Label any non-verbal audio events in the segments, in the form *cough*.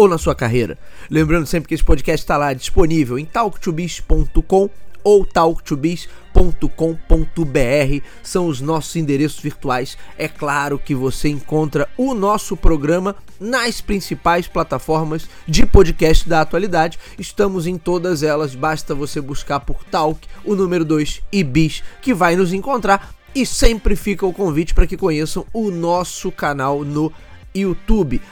ou na sua carreira. Lembrando sempre que esse podcast está lá disponível em talktobiz.com ou talktobiz.com.br são os nossos endereços virtuais. É claro que você encontra o nosso programa nas principais plataformas de podcast da atualidade. Estamos em todas elas, basta você buscar por Talk, o número 2 e Bis, que vai nos encontrar. E sempre fica o convite para que conheçam o nosso canal no YouTube,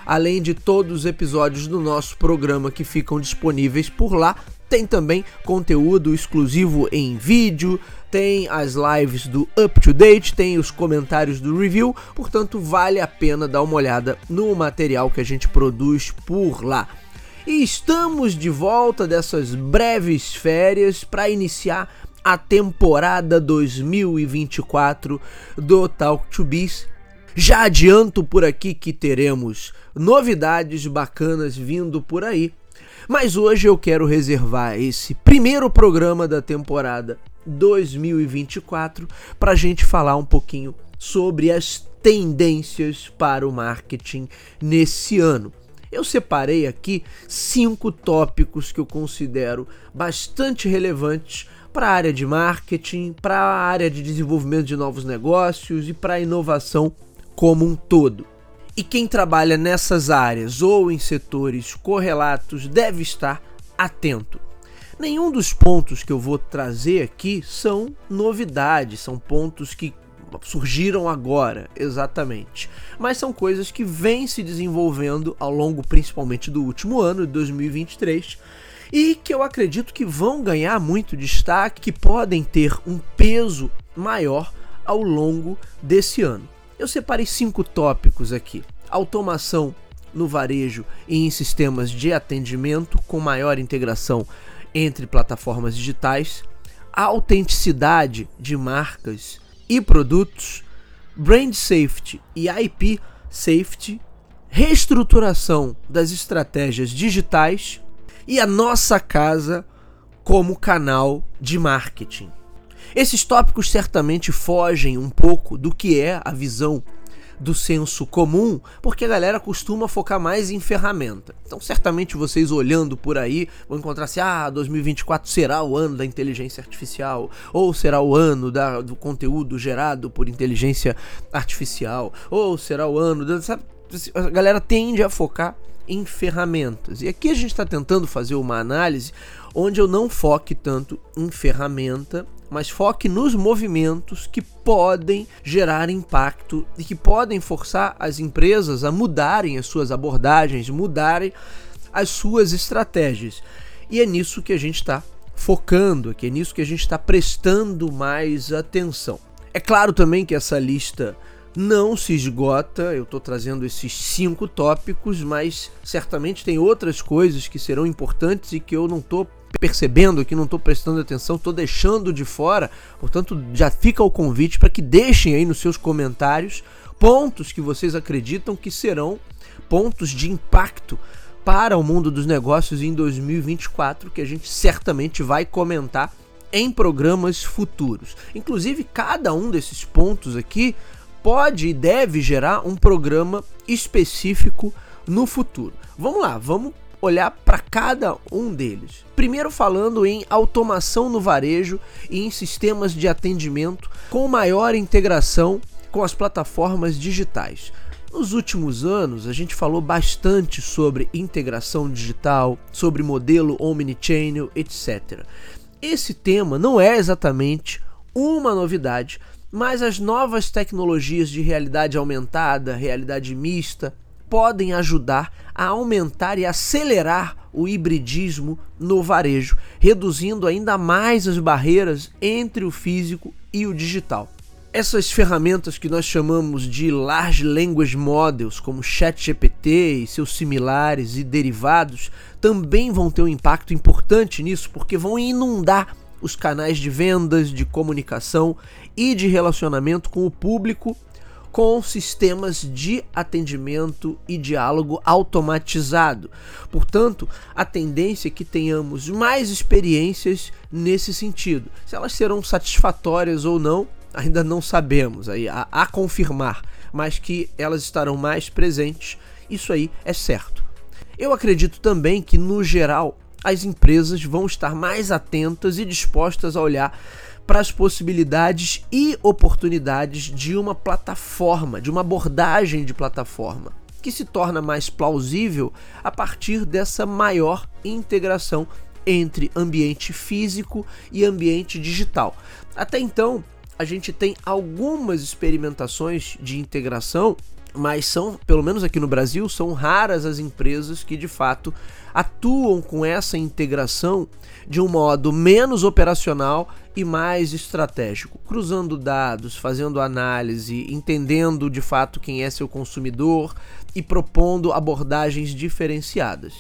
além de todos os episódios do nosso programa que ficam disponíveis por lá. Tem também conteúdo exclusivo em vídeo, tem as lives do Up to Date, tem os comentários do review, portanto vale a pena dar uma olhada no material que a gente produz por lá. E estamos de volta dessas breves férias para iniciar a temporada 2024 do Talk to Biz já adianto por aqui que teremos novidades bacanas vindo por aí. Mas hoje eu quero reservar esse primeiro programa da temporada 2024 para a gente falar um pouquinho sobre as tendências para o marketing nesse ano. Eu separei aqui cinco tópicos que eu considero bastante relevantes para a área de marketing, para a área de desenvolvimento de novos negócios e para a inovação como um todo. E quem trabalha nessas áreas ou em setores correlatos deve estar atento. Nenhum dos pontos que eu vou trazer aqui são novidades, são pontos que surgiram agora, exatamente. Mas são coisas que vêm se desenvolvendo ao longo principalmente do último ano, de 2023, e que eu acredito que vão ganhar muito destaque, que podem ter um peso maior ao longo desse ano. Eu separei cinco tópicos aqui: automação no varejo e em sistemas de atendimento com maior integração entre plataformas digitais, autenticidade de marcas e produtos, brand safety e IP safety, reestruturação das estratégias digitais. E a nossa casa como canal de marketing. Esses tópicos certamente fogem um pouco do que é a visão do senso comum, porque a galera costuma focar mais em ferramenta. Então, certamente vocês olhando por aí vão encontrar assim: ah, 2024 será o ano da inteligência artificial, ou será o ano da, do conteúdo gerado por inteligência artificial, ou será o ano. Da, sabe? A galera tende a focar em ferramentas. E aqui a gente está tentando fazer uma análise onde eu não foque tanto em ferramenta mas foque nos movimentos que podem gerar impacto e que podem forçar as empresas a mudarem as suas abordagens, mudarem as suas estratégias. E é nisso que a gente está focando é nisso que a gente está prestando mais atenção. É claro também que essa lista não se esgota, eu estou trazendo esses cinco tópicos, mas certamente tem outras coisas que serão importantes e que eu não estou percebendo aqui, não estou prestando atenção, estou deixando de fora. Portanto, já fica o convite para que deixem aí nos seus comentários pontos que vocês acreditam que serão pontos de impacto para o mundo dos negócios em 2024, que a gente certamente vai comentar em programas futuros. Inclusive, cada um desses pontos aqui pode e deve gerar um programa específico no futuro. Vamos lá, vamos olhar para cada um deles. Primeiro falando em automação no varejo e em sistemas de atendimento com maior integração com as plataformas digitais. Nos últimos anos, a gente falou bastante sobre integração digital, sobre modelo omnichannel, etc. Esse tema não é exatamente uma novidade, mas as novas tecnologias de realidade aumentada, realidade mista, podem ajudar a aumentar e acelerar o hibridismo no varejo, reduzindo ainda mais as barreiras entre o físico e o digital. Essas ferramentas que nós chamamos de Large Language Models, como ChatGPT e seus similares e derivados, também vão ter um impacto importante nisso, porque vão inundar os canais de vendas, de comunicação e de relacionamento com o público com sistemas de atendimento e diálogo automatizado. Portanto, a tendência é que tenhamos mais experiências nesse sentido. Se elas serão satisfatórias ou não, ainda não sabemos, aí a, a confirmar, mas que elas estarão mais presentes, isso aí é certo. Eu acredito também que, no geral, as empresas vão estar mais atentas e dispostas a olhar para as possibilidades e oportunidades de uma plataforma, de uma abordagem de plataforma, que se torna mais plausível a partir dessa maior integração entre ambiente físico e ambiente digital. Até então, a gente tem algumas experimentações de integração, mas são, pelo menos aqui no Brasil, são raras as empresas que de fato atuam com essa integração de um modo menos operacional e mais estratégico, cruzando dados, fazendo análise, entendendo de fato quem é seu consumidor e propondo abordagens diferenciadas.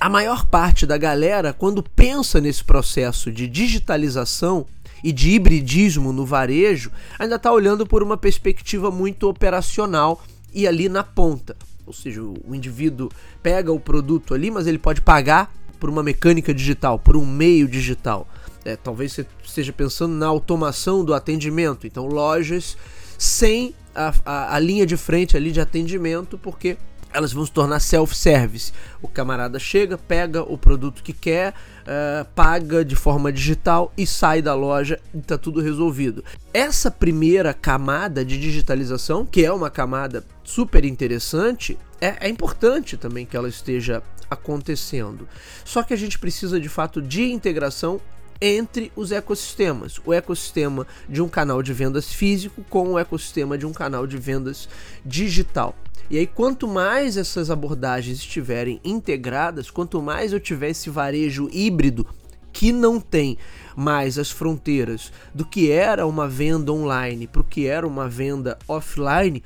A maior parte da galera, quando pensa nesse processo de digitalização, e de hibridismo no varejo, ainda está olhando por uma perspectiva muito operacional e ali na ponta. Ou seja, o indivíduo pega o produto ali, mas ele pode pagar por uma mecânica digital, por um meio digital. É, talvez você esteja pensando na automação do atendimento. Então, lojas sem a, a, a linha de frente ali de atendimento, porque elas vão se tornar self-service. O camarada chega, pega o produto que quer, uh, paga de forma digital e sai da loja e está tudo resolvido. Essa primeira camada de digitalização, que é uma camada super interessante, é, é importante também que ela esteja acontecendo. Só que a gente precisa de fato de integração entre os ecossistemas. O ecossistema de um canal de vendas físico com o ecossistema de um canal de vendas digital. E aí, quanto mais essas abordagens estiverem integradas, quanto mais eu tiver esse varejo híbrido que não tem mais as fronteiras do que era uma venda online para o que era uma venda offline,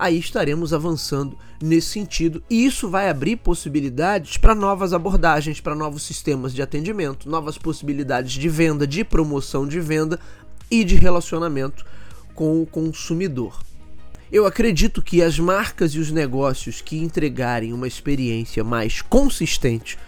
aí estaremos avançando nesse sentido. E isso vai abrir possibilidades para novas abordagens, para novos sistemas de atendimento, novas possibilidades de venda, de promoção de venda e de relacionamento com o consumidor. Eu acredito que as marcas e os negócios que entregarem uma experiência mais consistente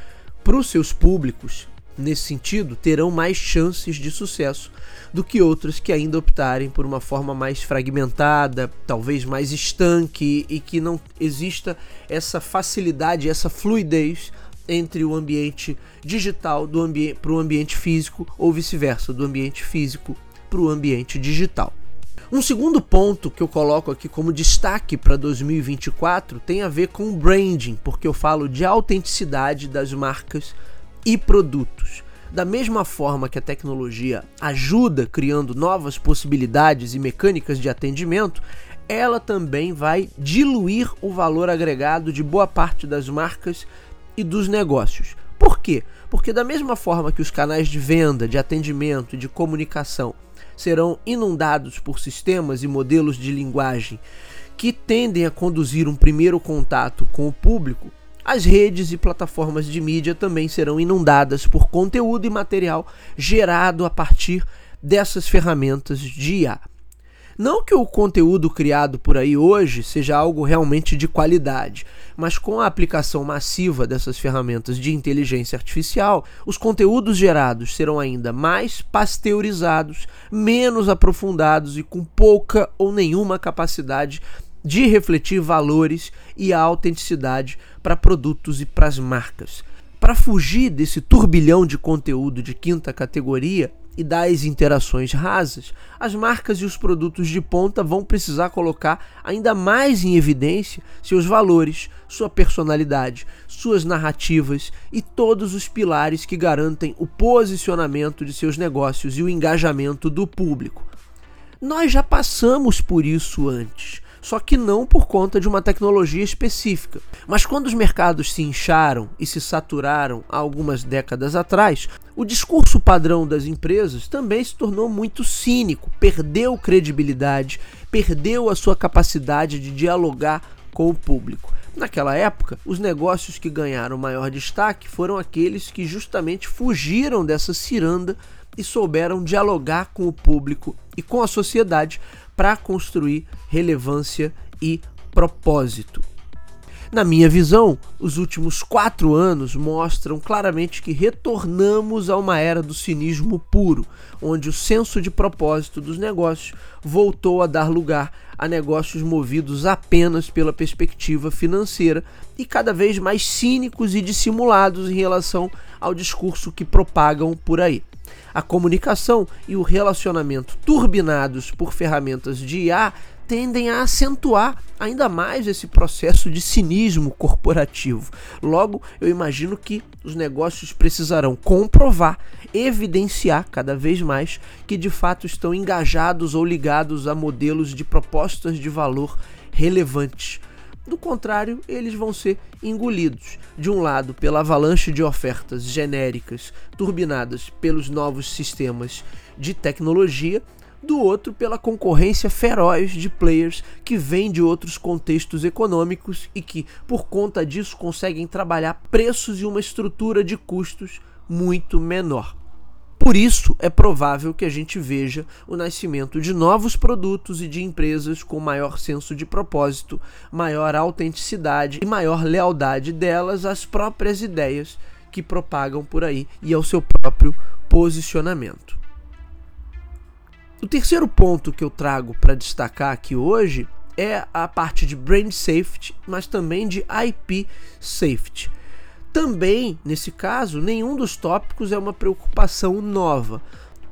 para os seus públicos, nesse sentido, terão mais chances de sucesso do que outras que ainda optarem por uma forma mais fragmentada, talvez mais estanque e que não exista essa facilidade, essa fluidez entre o ambiente digital do para o ambiente físico ou vice-versa, do ambiente físico para o ambiente digital. Um segundo ponto que eu coloco aqui como destaque para 2024 tem a ver com branding, porque eu falo de autenticidade das marcas e produtos. Da mesma forma que a tecnologia ajuda criando novas possibilidades e mecânicas de atendimento, ela também vai diluir o valor agregado de boa parte das marcas e dos negócios. Por quê? Porque, da mesma forma que os canais de venda, de atendimento e de comunicação serão inundados por sistemas e modelos de linguagem que tendem a conduzir um primeiro contato com o público, as redes e plataformas de mídia também serão inundadas por conteúdo e material gerado a partir dessas ferramentas de IA. Não que o conteúdo criado por aí hoje seja algo realmente de qualidade, mas com a aplicação massiva dessas ferramentas de inteligência artificial, os conteúdos gerados serão ainda mais pasteurizados, menos aprofundados e com pouca ou nenhuma capacidade de refletir valores e a autenticidade para produtos e para as marcas. Para fugir desse turbilhão de conteúdo de quinta categoria, e das interações rasas, as marcas e os produtos de ponta vão precisar colocar ainda mais em evidência seus valores, sua personalidade, suas narrativas e todos os pilares que garantem o posicionamento de seus negócios e o engajamento do público. Nós já passamos por isso antes. Só que não por conta de uma tecnologia específica. Mas quando os mercados se incharam e se saturaram há algumas décadas atrás, o discurso padrão das empresas também se tornou muito cínico, perdeu credibilidade, perdeu a sua capacidade de dialogar com o público. Naquela época, os negócios que ganharam maior destaque foram aqueles que justamente fugiram dessa ciranda e souberam dialogar com o público e com a sociedade para construir relevância e propósito. Na minha visão, os últimos quatro anos mostram claramente que retornamos a uma era do cinismo puro, onde o senso de propósito dos negócios voltou a dar lugar a negócios movidos apenas pela perspectiva financeira e cada vez mais cínicos e dissimulados em relação ao discurso que propagam por aí. A comunicação e o relacionamento turbinados por ferramentas de IA tendem a acentuar ainda mais esse processo de cinismo corporativo. Logo, eu imagino que os negócios precisarão comprovar, evidenciar cada vez mais que de fato estão engajados ou ligados a modelos de propostas de valor relevantes. Do contrário, eles vão ser engolidos, de um lado, pela avalanche de ofertas genéricas turbinadas pelos novos sistemas de tecnologia do outro pela concorrência feroz de players que vêm de outros contextos econômicos e que, por conta disso, conseguem trabalhar preços e uma estrutura de custos muito menor. Por isso, é provável que a gente veja o nascimento de novos produtos e de empresas com maior senso de propósito, maior autenticidade e maior lealdade delas às próprias ideias que propagam por aí e ao seu próprio posicionamento. O terceiro ponto que eu trago para destacar aqui hoje é a parte de brand safety, mas também de IP safety. Também, nesse caso, nenhum dos tópicos é uma preocupação nova.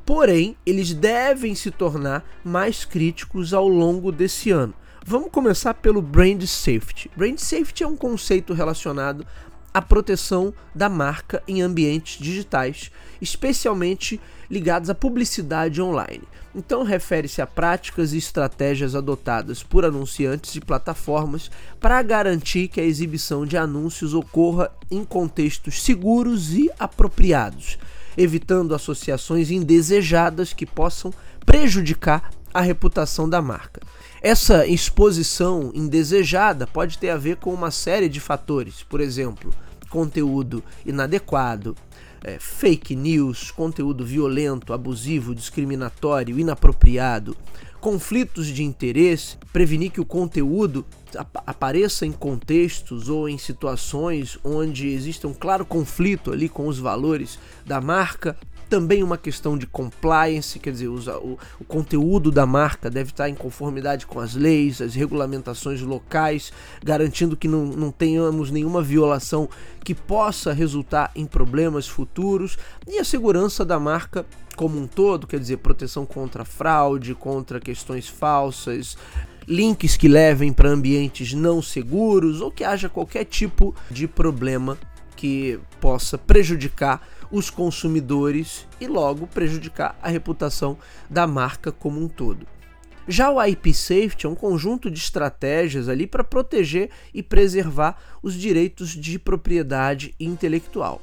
Porém, eles devem se tornar mais críticos ao longo desse ano. Vamos começar pelo brand safety. Brand safety é um conceito relacionado à proteção da marca em ambientes digitais, especialmente ligados à publicidade online. Então, refere-se a práticas e estratégias adotadas por anunciantes e plataformas para garantir que a exibição de anúncios ocorra em contextos seguros e apropriados, evitando associações indesejadas que possam prejudicar a reputação da marca. Essa exposição indesejada pode ter a ver com uma série de fatores, por exemplo, conteúdo inadequado, é, fake news, conteúdo violento, abusivo, discriminatório, inapropriado, conflitos de interesse, prevenir que o conteúdo ap apareça em contextos ou em situações onde exista um claro conflito ali com os valores da marca também uma questão de compliance, quer dizer, o, o, conteúdo da marca deve estar em conformidade com as leis, as regulamentações locais, garantindo que não, não tenhamos nenhuma violação que possa resultar em problemas futuros. E a segurança da marca como um todo, quer dizer, proteção contra fraude, contra questões falsas, links que levem para ambientes não seguros ou que haja qualquer tipo de problema que possa prejudicar os consumidores e logo prejudicar a reputação da marca como um todo. Já o IP Safety é um conjunto de estratégias ali para proteger e preservar os direitos de propriedade intelectual.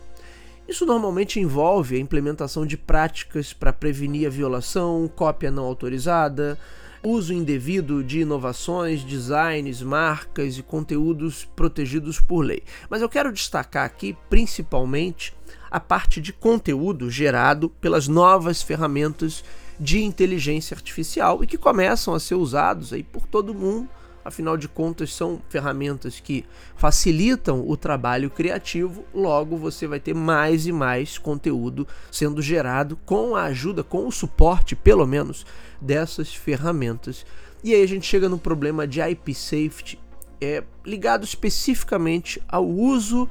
Isso normalmente envolve a implementação de práticas para prevenir a violação, cópia não autorizada, uso indevido de inovações, designs, marcas e conteúdos protegidos por lei. Mas eu quero destacar aqui principalmente a parte de conteúdo gerado pelas novas ferramentas de inteligência artificial e que começam a ser usados aí por todo mundo. Afinal de contas, são ferramentas que facilitam o trabalho criativo, logo você vai ter mais e mais conteúdo sendo gerado com a ajuda, com o suporte, pelo menos, dessas ferramentas. E aí a gente chega no problema de IP safety, é, ligado especificamente ao uso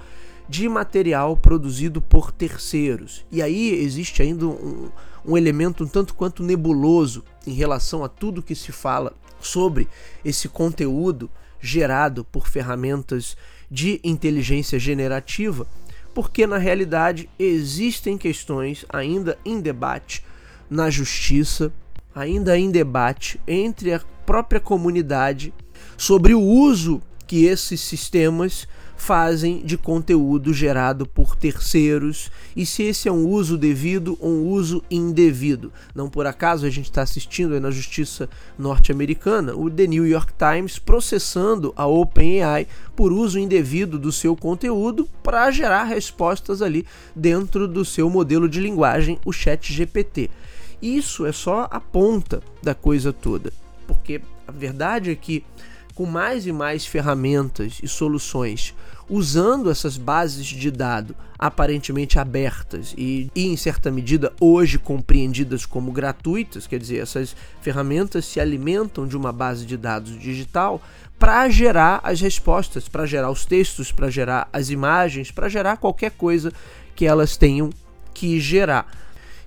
de material produzido por terceiros. E aí existe ainda um, um elemento um tanto quanto nebuloso em relação a tudo que se fala sobre esse conteúdo gerado por ferramentas de inteligência generativa, porque na realidade existem questões ainda em debate na justiça, ainda em debate entre a própria comunidade sobre o uso que esses sistemas fazem de conteúdo gerado por terceiros e se esse é um uso devido ou um uso indevido. Não por acaso a gente está assistindo na justiça norte-americana o The New York Times processando a OpenAI por uso indevido do seu conteúdo para gerar respostas ali dentro do seu modelo de linguagem, o Chat GPT. Isso é só a ponta da coisa toda, porque a verdade é que com mais e mais ferramentas e soluções usando essas bases de dado aparentemente abertas e, e, em certa medida hoje compreendidas como gratuitas, quer dizer, essas ferramentas se alimentam de uma base de dados digital para gerar as respostas, para gerar os textos, para gerar as imagens, para gerar qualquer coisa que elas tenham que gerar.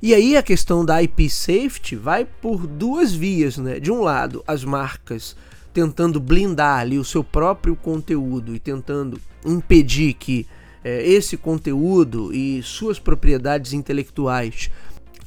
E aí a questão da IP safety vai por duas vias, né? De um lado, as marcas tentando blindar ali o seu próprio conteúdo e tentando impedir que é, esse conteúdo e suas propriedades intelectuais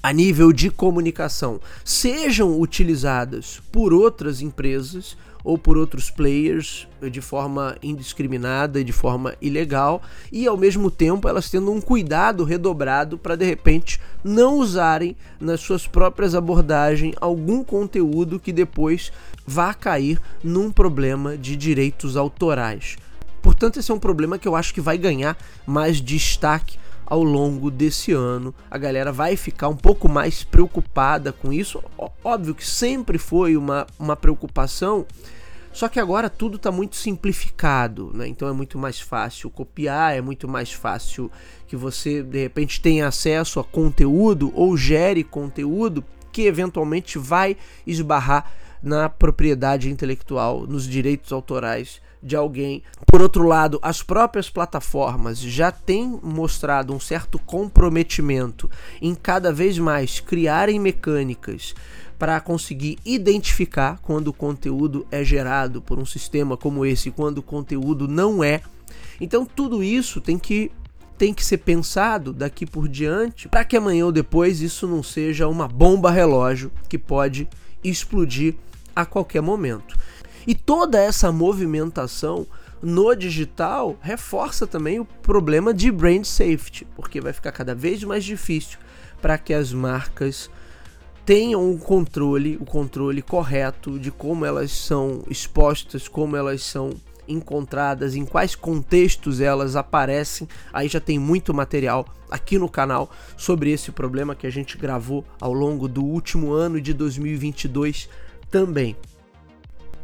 a nível de comunicação sejam utilizadas por outras empresas ou por outros players de forma indiscriminada e de forma ilegal e ao mesmo tempo elas tendo um cuidado redobrado para de repente não usarem nas suas próprias abordagens algum conteúdo que depois vá cair num problema de direitos autorais. Portanto, esse é um problema que eu acho que vai ganhar mais destaque ao longo desse ano. A galera vai ficar um pouco mais preocupada com isso. Óbvio que sempre foi uma, uma preocupação, só que agora tudo está muito simplificado, né? Então é muito mais fácil copiar, é muito mais fácil que você de repente tenha acesso a conteúdo ou gere conteúdo que eventualmente vai esbarrar na propriedade intelectual, nos direitos autorais de alguém. Por outro lado, as próprias plataformas já têm mostrado um certo comprometimento em cada vez mais criarem mecânicas para conseguir identificar quando o conteúdo é gerado por um sistema como esse, quando o conteúdo não é. Então tudo isso tem que tem que ser pensado daqui por diante para que amanhã ou depois isso não seja uma bomba relógio que pode explodir a qualquer momento. E toda essa movimentação no digital reforça também o problema de brand safety, porque vai ficar cada vez mais difícil para que as marcas tenham o controle, o controle correto de como elas são expostas, como elas são encontradas, em quais contextos elas aparecem. Aí já tem muito material aqui no canal sobre esse problema que a gente gravou ao longo do último ano de 2022 também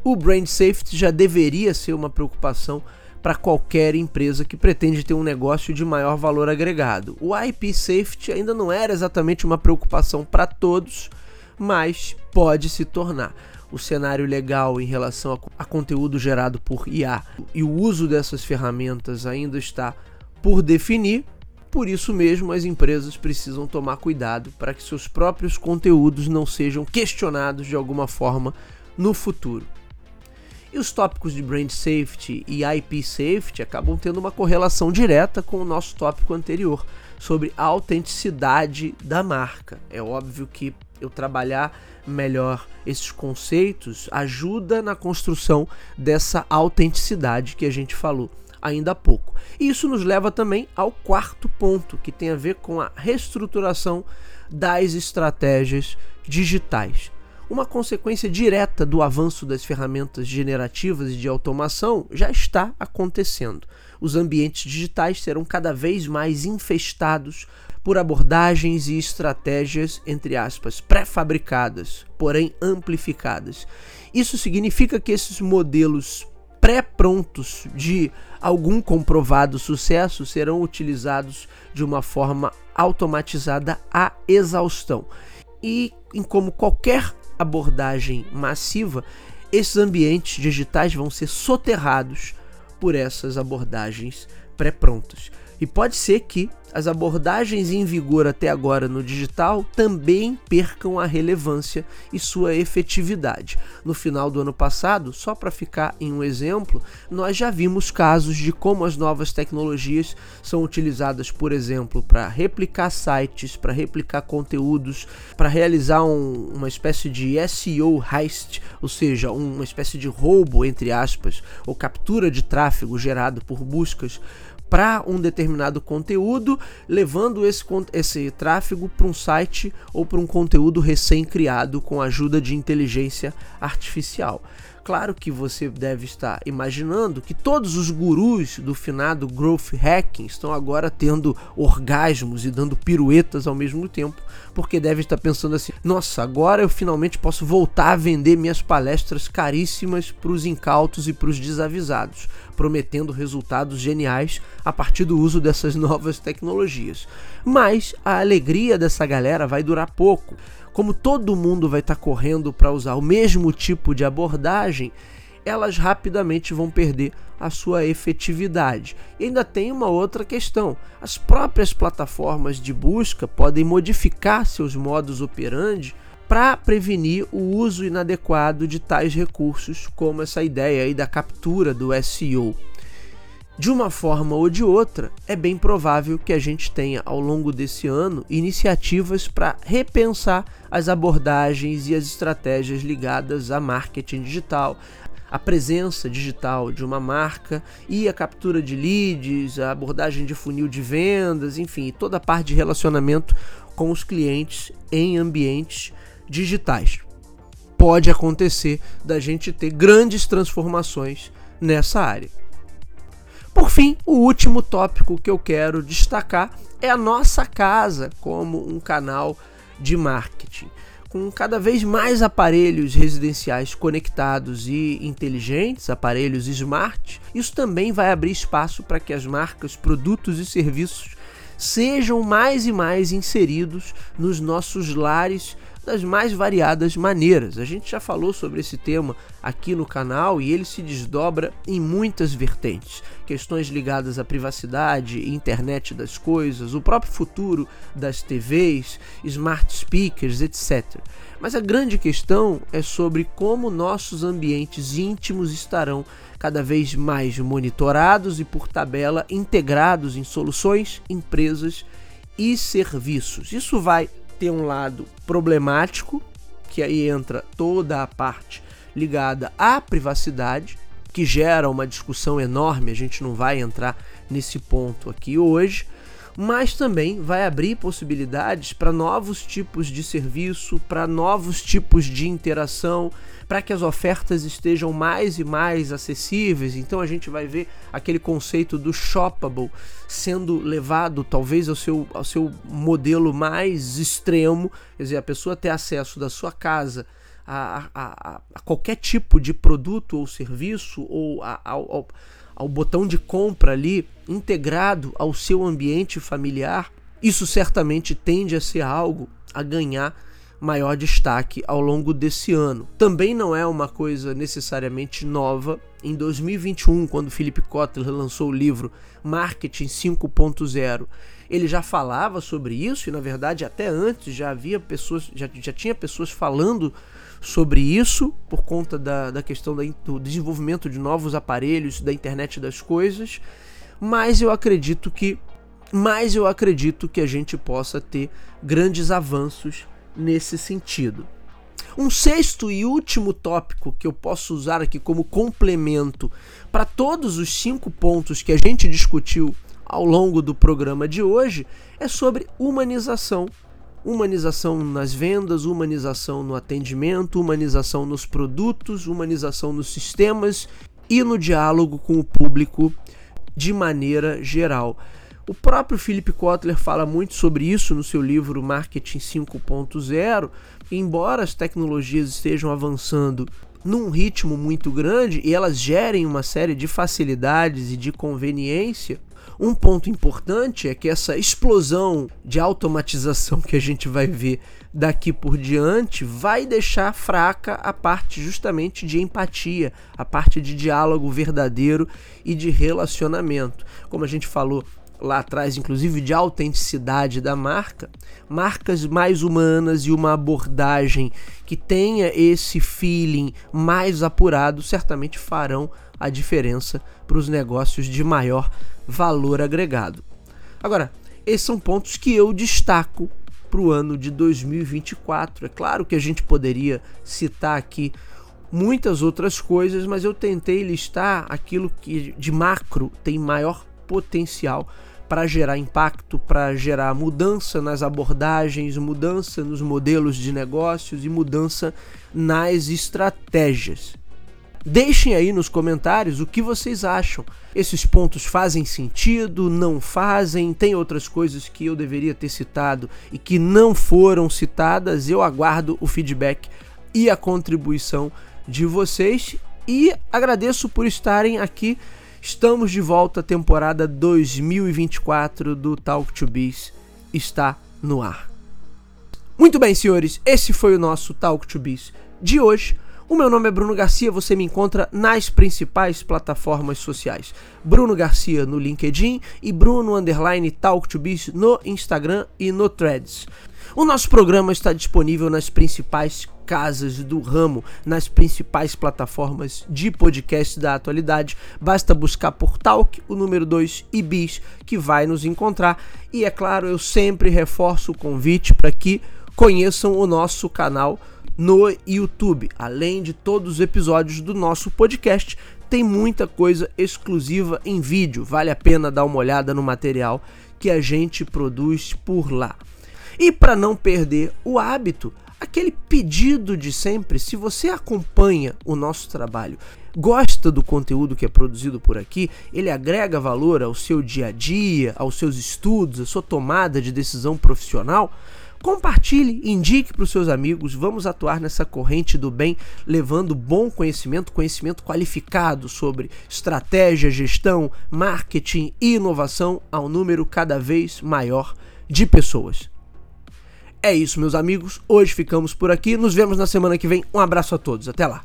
o brand safety já deveria ser uma preocupação para qualquer empresa que pretende ter um negócio de maior valor agregado. O IP safety ainda não era exatamente uma preocupação para todos, mas pode se tornar. O cenário legal em relação a, conteúdo gerado por IA e o uso dessas ferramentas ainda está por definir, por isso mesmo, as empresas precisam tomar cuidado para que seus próprios conteúdos não sejam questionados de alguma forma no futuro. E os tópicos de brand safety e IP safety acabam tendo uma correlação direta com o nosso tópico anterior sobre a autenticidade da marca. É óbvio que eu trabalhar melhor esses conceitos ajuda na construção dessa autenticidade que a gente falou ainda há pouco. E isso nos leva também ao quarto ponto, que tem a ver com a reestruturação das estratégias digitais. Uma consequência direta do avanço das ferramentas generativas e de automação já está acontecendo. Os ambientes digitais serão cada vez mais infestados por abordagens e estratégias, entre aspas, pré-fabricadas, porém amplificadas. Isso significa que esses modelos pré-prontos de algum comprovado sucesso serão utilizados de uma forma automatizada à exaustão. E como qualquer abordagem massiva, esses ambientes digitais vão ser soterrados por essas abordagens pré-prontas. E pode ser que as abordagens em vigor até agora no digital também percam a relevância e sua efetividade. No final do ano passado, só para ficar em um exemplo, nós já vimos casos de como as novas tecnologias são utilizadas, por exemplo, para replicar sites, para replicar conteúdos, para realizar um, uma espécie de SEO heist, ou seja, uma espécie de roubo, entre aspas, ou captura de tráfego gerado por buscas para um determinado conteúdo, levando esse, esse tráfego para um site ou para um conteúdo recém-criado com a ajuda de inteligência artificial. Claro que você deve estar imaginando que todos os gurus do finado growth hacking estão agora tendo orgasmos e dando piruetas ao mesmo tempo, porque deve estar pensando assim: nossa, agora eu finalmente posso voltar a vender minhas palestras caríssimas para os incautos e para os desavisados, prometendo resultados geniais a partir do uso dessas *laughs* novas tecnologias. Mas a alegria dessa galera vai durar pouco como todo mundo vai estar tá correndo para usar o mesmo tipo de abordagem, elas rapidamente vão perder a sua efetividade. E ainda tem uma outra questão: as próprias plataformas de busca podem modificar seus modos operandi para prevenir o uso inadequado de tais recursos, como essa ideia aí da captura do SEO. De uma forma ou de outra, é bem provável que a gente tenha ao longo desse ano iniciativas para repensar as abordagens e as estratégias ligadas a marketing digital, a presença digital de uma marca e a captura de leads, a abordagem de funil de vendas, enfim, toda a parte de relacionamento com os clientes em ambientes digitais. Pode acontecer da gente ter grandes transformações nessa área. Por fim, o último tópico que eu quero destacar é a nossa casa como um canal de marketing. Com cada vez mais aparelhos residenciais conectados e inteligentes, aparelhos smart, isso também vai abrir espaço para que as marcas, produtos e serviços sejam mais e mais inseridos nos nossos lares das mais variadas maneiras. A gente já falou sobre esse tema aqui no canal e ele se desdobra em muitas vertentes. Questões ligadas à privacidade, internet das coisas, o próprio futuro das TVs, smart speakers, etc. Mas a grande questão é sobre como nossos ambientes íntimos estarão cada vez mais monitorados e, por tabela, integrados em soluções, empresas e serviços. Isso vai ter um lado problemático, que aí entra toda a parte ligada à privacidade, que gera uma discussão enorme, a gente não vai entrar nesse ponto aqui hoje mas também vai abrir possibilidades para novos tipos de serviço, para novos tipos de interação, para que as ofertas estejam mais e mais acessíveis. Então a gente vai ver aquele conceito do shoppable sendo levado talvez ao seu, ao seu modelo mais extremo, quer dizer, a pessoa ter acesso da sua casa a, a, a qualquer tipo de produto ou serviço ou a, ao, ao botão de compra ali integrado ao seu ambiente familiar, isso certamente tende a ser algo a ganhar maior destaque ao longo desse ano. Também não é uma coisa necessariamente nova. Em 2021, quando Philip Kotler lançou o livro Marketing 5.0, ele já falava sobre isso e na verdade até antes já havia pessoas, já, já tinha pessoas falando sobre isso, por conta da, da questão da, do desenvolvimento de novos aparelhos, da internet das coisas, mas eu acredito que mas eu acredito que a gente possa ter grandes avanços nesse sentido. Um sexto e último tópico que eu posso usar aqui como complemento para todos os cinco pontos que a gente discutiu ao longo do programa de hoje é sobre humanização humanização nas vendas, humanização no atendimento, humanização nos produtos, humanização nos sistemas e no diálogo com o público de maneira geral. O próprio Philip Kotler fala muito sobre isso no seu livro Marketing 5.0. Embora as tecnologias estejam avançando num ritmo muito grande e elas gerem uma série de facilidades e de conveniência, um ponto importante é que essa explosão de automatização que a gente vai ver daqui por diante vai deixar fraca a parte justamente de empatia, a parte de diálogo verdadeiro e de relacionamento. Como a gente falou lá atrás, inclusive de autenticidade da marca, marcas mais humanas e uma abordagem que tenha esse feeling mais apurado certamente farão a diferença para os negócios de maior valor agregado. Agora, esses são pontos que eu destaco para o ano de 2024. É claro que a gente poderia citar aqui muitas outras coisas, mas eu tentei listar aquilo que de macro tem maior potencial para gerar impacto, para gerar mudança nas abordagens, mudança nos modelos de negócios e mudança nas estratégias. Deixem aí nos comentários o que vocês acham. Esses pontos fazem sentido? Não fazem? Tem outras coisas que eu deveria ter citado e que não foram citadas? Eu aguardo o feedback e a contribuição de vocês e agradeço por estarem aqui. Estamos de volta, temporada 2024 do Talk to Biz está no ar. Muito bem, senhores, esse foi o nosso Talk to Biz de hoje. O meu nome é Bruno Garcia, você me encontra nas principais plataformas sociais. Bruno Garcia no LinkedIn e Bruno Underline Talk to Biz no Instagram e no Threads. O nosso programa está disponível nas principais casas do ramo, nas principais plataformas de podcast da atualidade. Basta buscar por Talk, o número 2 e Bis, que vai nos encontrar. E é claro, eu sempre reforço o convite para que conheçam o nosso canal no YouTube. Além de todos os episódios do nosso podcast, tem muita coisa exclusiva em vídeo. Vale a pena dar uma olhada no material que a gente produz por lá. E para não perder o hábito, aquele pedido de sempre, se você acompanha o nosso trabalho, gosta do conteúdo que é produzido por aqui, ele agrega valor ao seu dia a dia, aos seus estudos, à sua tomada de decisão profissional, Compartilhe, indique para os seus amigos. Vamos atuar nessa corrente do bem, levando bom conhecimento, conhecimento qualificado sobre estratégia, gestão, marketing e inovação a um número cada vez maior de pessoas. É isso, meus amigos. Hoje ficamos por aqui. Nos vemos na semana que vem. Um abraço a todos. Até lá.